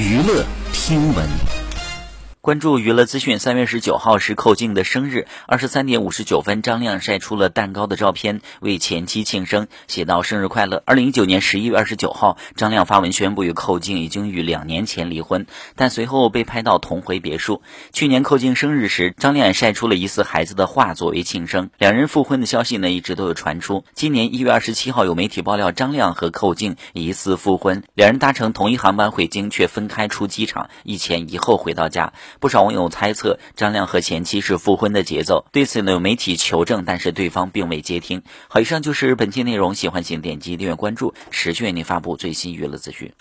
娱乐听闻。关注娱乐资讯，三月十九号是寇静的生日，二十三点五十九分，张亮晒出了蛋糕的照片，为前妻庆生，写道生日快乐。二零一九年十一月二十九号，张亮发文宣布与寇静已经于两年前离婚，但随后被拍到同回别墅。去年寇静生日时，张亮晒出了疑似孩子的画作为庆生，两人复婚的消息呢一直都有传出。今年一月二十七号，有媒体爆料张亮和寇静疑似复婚，两人搭乘同一航班回京，却分开出机场，一前一后回到家。不少网友猜测张亮和前妻是复婚的节奏，对此呢有媒体求证，但是对方并未接听。好，以上就是本期内容，喜欢请点击订阅关注，持续为您发布最新娱乐资讯。